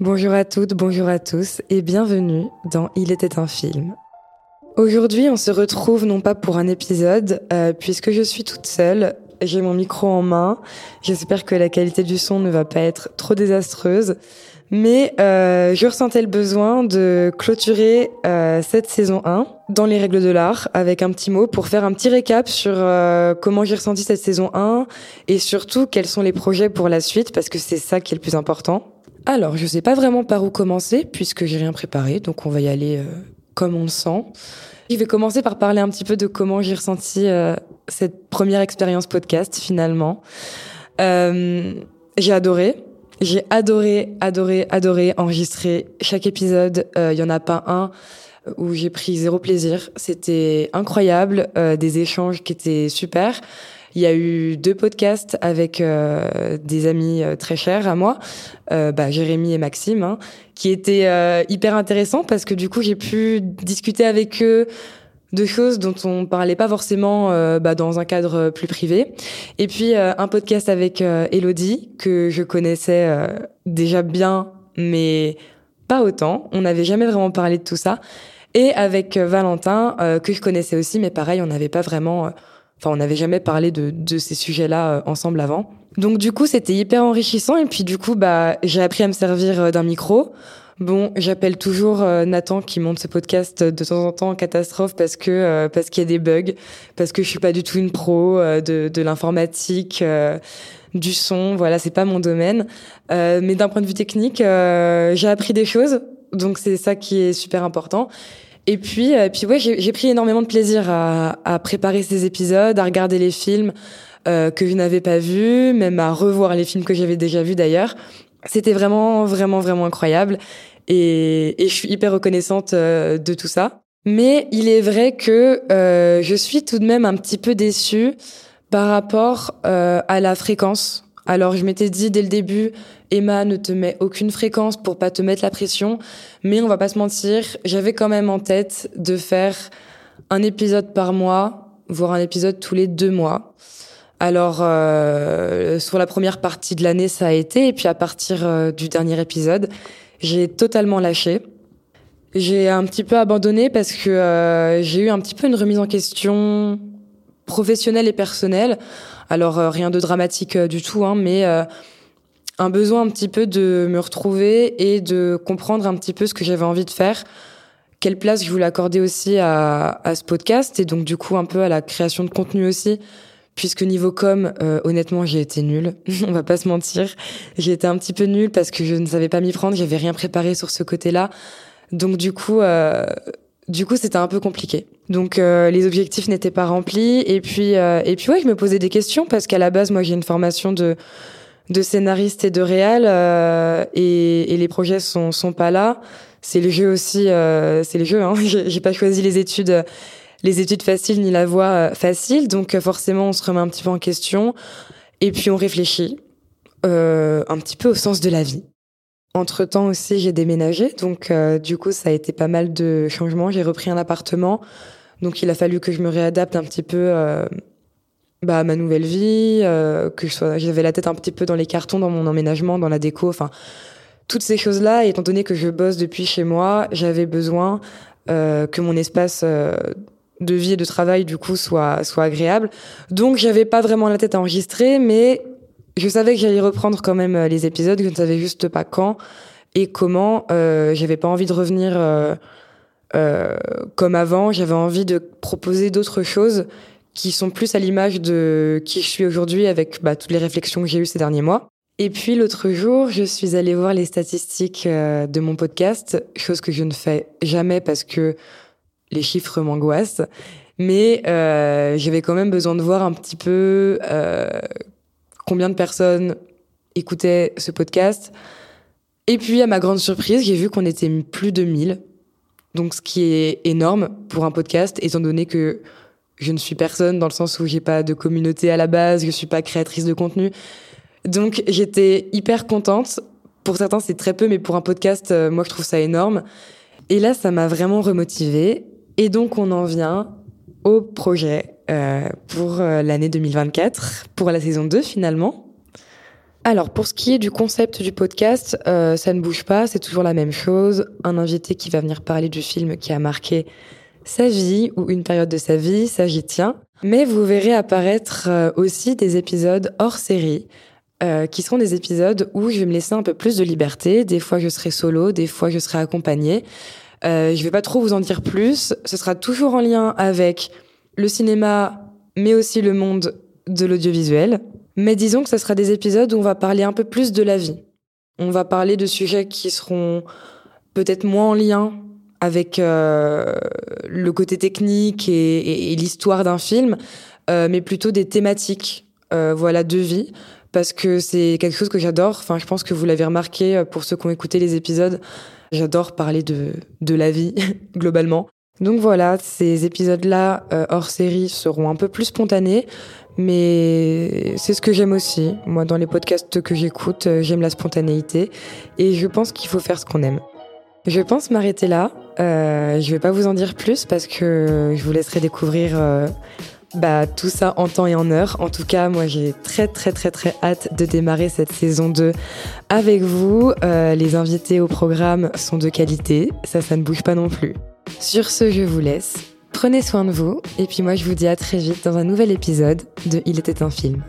Bonjour à toutes, bonjour à tous et bienvenue dans Il était un film. Aujourd'hui, on se retrouve non pas pour un épisode, euh, puisque je suis toute seule, j'ai mon micro en main, j'espère que la qualité du son ne va pas être trop désastreuse, mais euh, je ressentais le besoin de clôturer euh, cette saison 1 dans les règles de l'art avec un petit mot pour faire un petit récap sur euh, comment j'ai ressenti cette saison 1 et surtout quels sont les projets pour la suite parce que c'est ça qui est le plus important. Alors, je sais pas vraiment par où commencer puisque j'ai rien préparé, donc on va y aller euh, comme on le sent. Je vais commencer par parler un petit peu de comment j'ai ressenti euh, cette première expérience podcast finalement. Euh, j'ai adoré. J'ai adoré, adoré, adoré enregistrer chaque épisode. Il y en a pas un où j'ai pris zéro plaisir. C'était incroyable, des échanges qui étaient super. Il y a eu deux podcasts avec euh, des amis euh, très chers à moi, euh, bah, Jérémy et Maxime, hein, qui étaient euh, hyper intéressants parce que du coup j'ai pu discuter avec eux de choses dont on parlait pas forcément bah, dans un cadre plus privé. Et puis un podcast avec Elodie que je connaissais déjà bien, mais pas autant. On n'avait jamais vraiment parlé de tout ça. Et avec Valentin que je connaissais aussi, mais pareil, on n'avait pas vraiment Enfin, on n'avait jamais parlé de, de ces sujets-là euh, ensemble avant. Donc du coup, c'était hyper enrichissant et puis du coup, bah, j'ai appris à me servir euh, d'un micro. Bon, j'appelle toujours euh, Nathan qui monte ce podcast de temps en temps en catastrophe parce que parce qu'il y a des bugs, parce que je suis pas du tout une pro de, de l'informatique, du son. Voilà, c'est pas mon domaine. mais d'un point de vue technique, j'ai appris des choses, donc c'est ça qui est super important. Et puis, euh, puis ouais, j'ai pris énormément de plaisir à, à, préparer ces épisodes, à regarder les films euh, que je n'avais pas vus, même à revoir les films que j'avais déjà vus d'ailleurs. C'était vraiment, vraiment, vraiment incroyable. Et, et, je suis hyper reconnaissante euh, de tout ça. Mais il est vrai que euh, je suis tout de même un petit peu déçue par rapport euh, à la fréquence. Alors je m'étais dit dès le début, Emma ne te met aucune fréquence pour pas te mettre la pression, mais on va pas se mentir, j'avais quand même en tête de faire un épisode par mois, voire un épisode tous les deux mois. Alors euh, sur la première partie de l'année ça a été, et puis à partir euh, du dernier épisode, j'ai totalement lâché. J'ai un petit peu abandonné parce que euh, j'ai eu un petit peu une remise en question professionnelle et personnelle. Alors rien de dramatique du tout, hein, mais un besoin un petit peu de me retrouver et de comprendre un petit peu ce que j'avais envie de faire, quelle place je voulais accorder aussi à, ce podcast et donc du coup un peu à la création de contenu aussi. Puisque niveau com, euh, honnêtement, j'ai été nulle. On va pas se mentir. J'ai été un petit peu nulle parce que je ne savais pas m'y prendre. J'avais rien préparé sur ce côté-là. Donc du coup, euh, du coup, c'était un peu compliqué. Donc euh, les objectifs n'étaient pas remplis. Et puis, euh, et puis ouais, je me posais des questions parce qu'à la base, moi, j'ai une formation de de scénariste et de réal euh, et, les projets sont sont pas là. C'est le jeu aussi, euh, c'est le jeu. Hein. J'ai pas choisi les études, les études faciles ni la voie facile, donc forcément on se remet un petit peu en question et puis on réfléchit un petit peu au sens de la vie. Entre temps aussi j'ai déménagé, donc du coup ça a été pas mal de changements. J'ai repris un appartement, donc il a fallu que je me réadapte un petit peu bah, ma nouvelle vie, euh, que j'avais la tête un petit peu dans les cartons, dans mon emménagement, dans la déco, enfin toutes ces choses-là. Étant donné que je bosse depuis chez moi, j'avais besoin euh, que mon espace euh, de vie et de travail du coup soit soit agréable. Donc j'avais pas vraiment la tête à enregistrer, mais je savais que j'allais reprendre quand même euh, les épisodes. Je ne savais juste pas quand et comment. Euh, j'avais pas envie de revenir. Euh, comme avant, j'avais envie de proposer d'autres choses qui sont plus à l'image de qui je suis aujourd'hui avec bah, toutes les réflexions que j'ai eues ces derniers mois. Et puis l'autre jour, je suis allée voir les statistiques euh, de mon podcast, chose que je ne fais jamais parce que les chiffres m'angoissent. Mais euh, j'avais quand même besoin de voir un petit peu euh, combien de personnes écoutaient ce podcast. Et puis, à ma grande surprise, j'ai vu qu'on était plus de 1000. Donc, ce qui est énorme pour un podcast, étant donné que je ne suis personne dans le sens où j'ai pas de communauté à la base, je suis pas créatrice de contenu. Donc j'étais hyper contente. Pour certains c'est très peu, mais pour un podcast, euh, moi je trouve ça énorme. Et là ça m'a vraiment remotivée. Et donc on en vient au projet pour euh, l'année 2024, pour la saison 2 finalement. Alors, pour ce qui est du concept du podcast, euh, ça ne bouge pas, c'est toujours la même chose. Un invité qui va venir parler du film qui a marqué sa vie ou une période de sa vie, ça j'y tiens. Mais vous verrez apparaître euh, aussi des épisodes hors série, euh, qui seront des épisodes où je vais me laisser un peu plus de liberté. Des fois, je serai solo, des fois, je serai accompagnée. Euh, je vais pas trop vous en dire plus. Ce sera toujours en lien avec le cinéma, mais aussi le monde de l'audiovisuel. Mais disons que ce sera des épisodes où on va parler un peu plus de la vie. On va parler de sujets qui seront peut-être moins en lien avec euh, le côté technique et, l'histoire d'un film, euh, mais plutôt des thématiques, euh, voilà, de vie, parce que c'est quelque chose que j'adore. Enfin, je pense que vous l'avez remarqué pour ceux qui ont écouté les épisodes. J'adore parler de de la vie globalement. Donc voilà, ces épisodes-là hors série seront un peu plus spontanés, mais c'est ce que j'aime aussi. Moi, dans les podcasts que j'écoute, j'aime la spontanéité et je pense qu'il faut faire ce qu'on aime. Je pense m'arrêter là. Euh, je vais pas vous en dire plus parce que je vous laisserai découvrir euh, bah, tout ça en temps et en heure. En tout cas, moi j'ai très très très très hâte de démarrer cette saison 2 avec vous. Euh, les invités au programme sont de qualité, ça ça ne bouge pas non plus. Sur ce, je vous laisse. Prenez soin de vous et puis moi je vous dis à très vite dans un nouvel épisode de Il était un film.